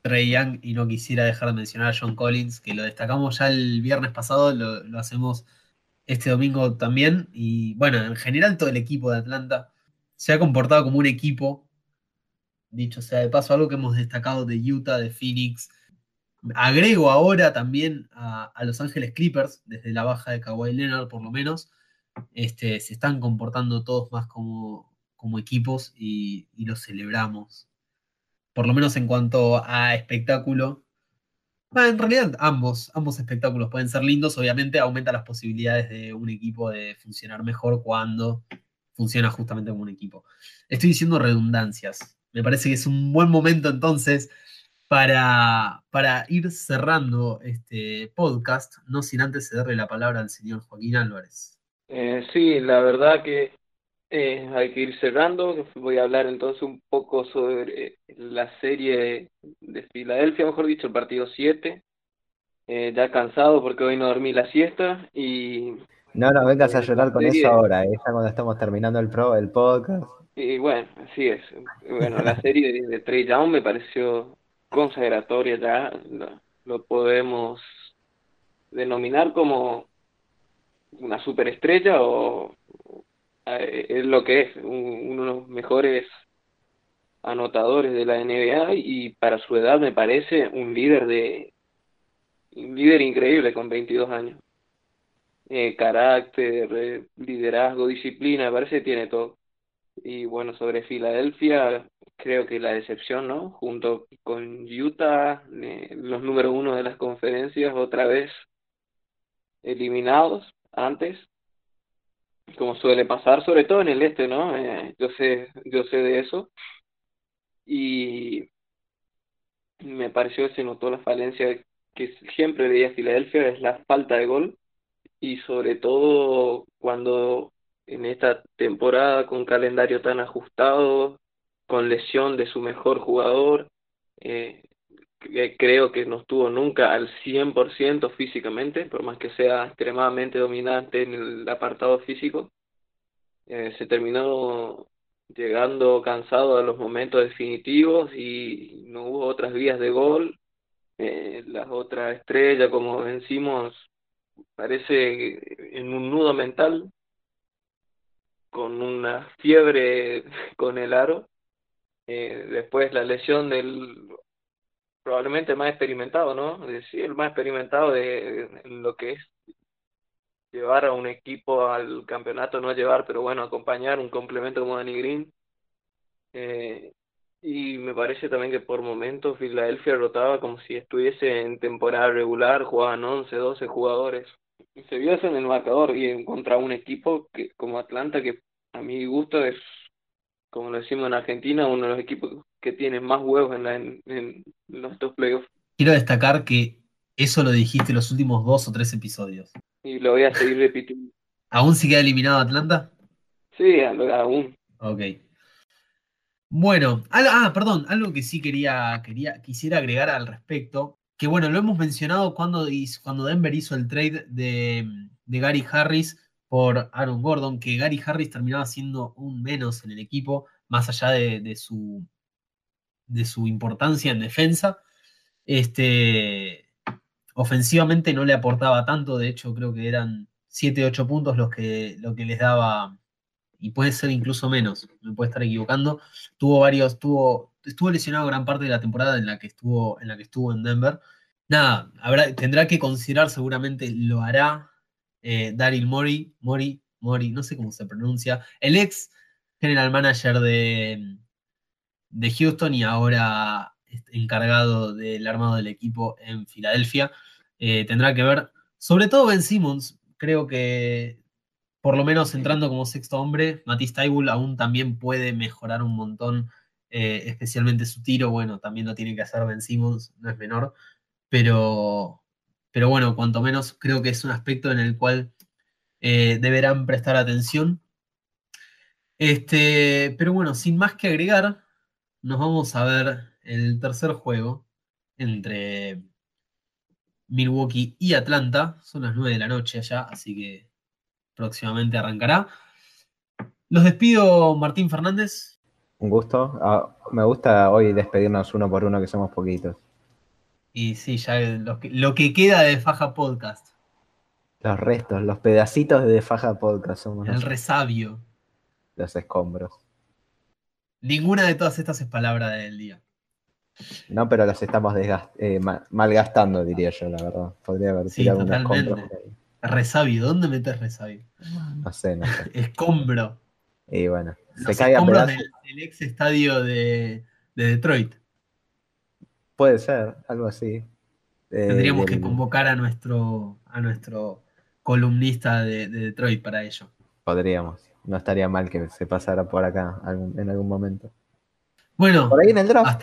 Trey Young, y no quisiera dejar de mencionar a John Collins, que lo destacamos ya el viernes pasado, lo, lo hacemos este domingo también. Y bueno, en general todo el equipo de Atlanta se ha comportado como un equipo. Dicho sea de paso, algo que hemos destacado de Utah, de Phoenix. Agrego ahora también a, Los Ángeles Clippers, desde la baja de Kawhi Leonard por lo menos. Este, se están comportando todos más como, equipos y, los celebramos. Por lo menos en cuanto a espectáculo, en realidad, ambos, ambos espectáculos pueden ser lindos. Obviamente, aumenta las posibilidades de un equipo de funcionar mejor cuando funciona justamente como un equipo. Estoy diciendo redundancias. Me parece que es un buen momento entonces para, para ir cerrando este podcast, no sin antes cederle la palabra al señor Joaquín Álvarez. Eh, sí, la verdad que eh, hay que ir cerrando. Voy a hablar entonces un poco sobre la serie de Filadelfia, mejor dicho, el partido 7. Eh, ya cansado porque hoy no dormí la siesta y... No, no, vengas a llorar con eso ahora, eh, ya cuando estamos terminando el, pro, el podcast. Y bueno, así es. Bueno, la serie de, de Trey Young me pareció consagratoria ya, lo podemos denominar como una superestrella o eh, es lo que es, uno de los mejores anotadores de la NBA y para su edad me parece un líder de un líder increíble con 22 años. Eh, carácter, eh, liderazgo, disciplina, parece que tiene todo. Y bueno, sobre Filadelfia, creo que la decepción, ¿no? Junto con Utah, los número uno de las conferencias, otra vez eliminados antes como suele pasar, sobre todo en el este, ¿no? Eh, yo sé, yo sé de eso. Y me pareció que se notó la falencia que siempre veía Filadelfia, es la falta de gol. Y sobre todo cuando en esta temporada con calendario tan ajustado, con lesión de su mejor jugador, eh, creo que no estuvo nunca al 100% físicamente, por más que sea extremadamente dominante en el apartado físico. Eh, se terminó llegando cansado a los momentos definitivos y no hubo otras vías de gol. Eh, las otras estrellas, como vencimos, parece en un nudo mental, con una fiebre con el aro. Eh, después la lesión del probablemente más experimentado, ¿no? Sí, el más experimentado de, lo que es llevar a un equipo al campeonato, no llevar, pero bueno, acompañar un complemento como Danny Green. Eh, y me parece también que por momentos Filadelfia rotaba como si estuviese en temporada regular, jugaban 11, 12 jugadores. Y se vio eso en el marcador y contra un equipo que como Atlanta, que a mi gusto es, como lo decimos en Argentina, uno de los equipos que tiene más huevos en, la, en, los dos playoffs. Quiero destacar que eso lo dijiste en los últimos dos o tres episodios. Y lo voy a seguir repitiendo. ¿Aún queda eliminado Atlanta? Sí, aún. Ok. Bueno, ah, perdón, algo que sí quería, quería, quisiera agregar al respecto, que bueno, lo hemos mencionado cuando, cuando Denver hizo el trade de, de Gary Harris por Aaron Gordon, que Gary Harris terminaba siendo un menos en el equipo, más allá de, su, de su importancia en defensa. Este, ofensivamente no le aportaba tanto, de hecho creo que eran 7, 8 puntos los que, lo que les daba, y puede ser incluso menos, me puede estar equivocando. Tuvo varios, tuvo, estuvo lesionado gran parte de la temporada en la que estuvo en, la que estuvo en Denver. Nada, habrá, tendrá que considerar, seguramente lo hará eh, Daryl Mori, Mori, Mori, no sé cómo se pronuncia, el ex general manager de, de Houston y ahora encargado del armado del equipo en Filadelfia. Eh, tendrá que ver, sobre todo Ben Simmons, creo que por lo menos entrando como sexto hombre, Matisse Taibul aún también puede mejorar un montón, eh, especialmente su tiro, bueno, también lo tiene que hacer Ben Simmons, no es menor, pero, pero bueno, cuanto menos creo que es un aspecto en el cual eh, deberán prestar atención. Este, pero bueno, sin más que agregar, nos vamos a ver el tercer juego entre Milwaukee y Atlanta. Son las 9 de la noche allá, así que próximamente arrancará. Los despido, Martín Fernández. Un gusto. Ah, me gusta hoy despedirnos uno por uno, que somos poquitos. Y sí, ya lo que, lo que queda de Faja Podcast. Los restos, los pedacitos de Faja Podcast somos. El resabio. Los escombros. Ninguna de todas estas es palabra del día. No, pero las estamos eh, malgastando, diría yo, la verdad. Podría haber sí, totalmente. Resabio, ¿dónde metes resabio? No sé, no sé. Escombro. Y bueno, se cae a pedazos. Del, ex estadio de, Detroit. Puede ser, algo así. Eh, Tendríamos que convocar a nuestro, a nuestro columnista de Detroit para ello. Podríamos no estaría mal que se pasara por acá en algún momento. Bueno, por ahí en el draft,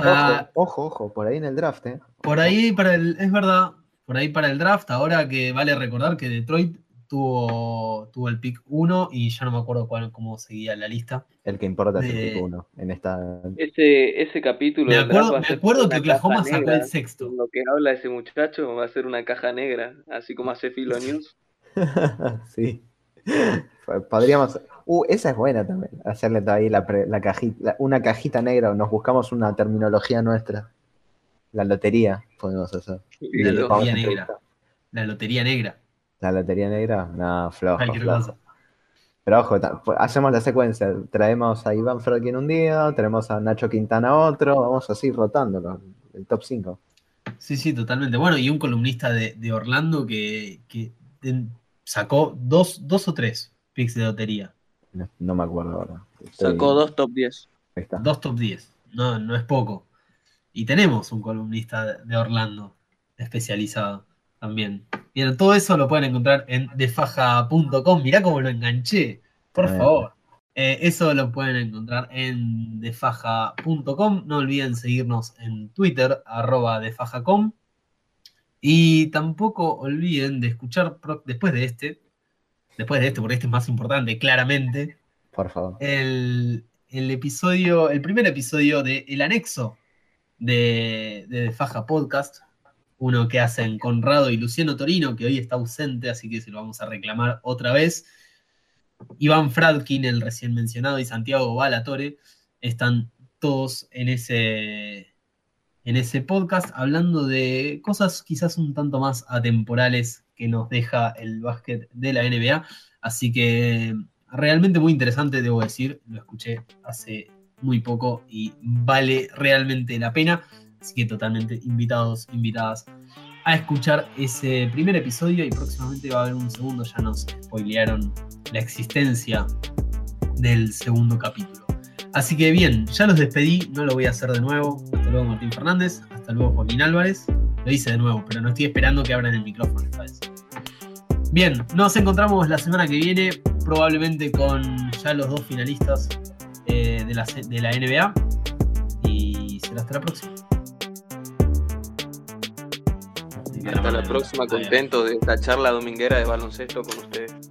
ojo, ojo, por ahí en el draft, ¿eh? Por ahí para el, es verdad, por ahí para el draft, ahora que vale recordar que Detroit tuvo, tuvo el pick 1 y ya no me acuerdo cuál, cómo seguía la lista. El que importa es el pick 1 en esta. Ese, ese capítulo. Me acuerdo, me acuerdo que Oklahoma sacó el sexto. Lo que habla ese muchacho va a ser una caja negra, así como hace Filo News. sí. Podríamos. Uh, esa es buena también. Hacerle ahí la, cajita, una cajita negra. Nos buscamos una terminología nuestra. La lotería podemos hacer. La lotería negra. La lotería negra. La lotería negra, no, flojo. Pero ojo, hacemos la secuencia. Traemos a Iván Frodkin un día, tenemos a Nacho Quintana otro, vamos así rotándolo. El top 5. Sí, sí, totalmente. Bueno, y un columnista de, Orlando que, sacó dos, dos o tres picks de lotería. No, me acuerdo ahora. Sacó dos top 10. Dos top 10. No, no es poco. Y tenemos un columnista de Orlando especializado también. Bien, todo eso lo pueden encontrar en defaja.com. Mirá cómo lo enganché. Por favor. Eh, eso lo pueden encontrar en defaja.com. No olviden seguirnos en Twitter, arroba defajacom. Y tampoco olviden de escuchar después de este, después de este, porque este es más importante, claramente. Por favor. El, episodio, el primer episodio de El Anexo de, de Faja Podcast, uno que hacen Conrado y Luciano Torino, que hoy está ausente, así que se lo vamos a reclamar otra vez. Iván Fradkin, el recién mencionado, y Santiago Balatore están todos en ese, en ese podcast hablando de cosas quizás un tanto más atemporales que nos deja el básquet de la NBA. Así que realmente muy interesante, debo decir, lo escuché hace muy poco y vale realmente la pena. Así que totalmente invitados, invitadas a escuchar ese primer episodio y próximamente va a haber un segundo, ya nos spoilearon la existencia del segundo capítulo. Así que bien, ya los despedí, no lo voy a hacer de nuevo. Hasta luego Martín Fernández, hasta luego Joaquín Álvarez. Lo hice de nuevo, pero no estoy esperando que abran el micrófono esta vez. Bien, nos encontramos la semana que viene, probablemente con ya los dos finalistas eh, de, la, de la NBA. Y será hasta la próxima. Hasta la próxima, contento de esta charla dominguera de baloncesto con ustedes.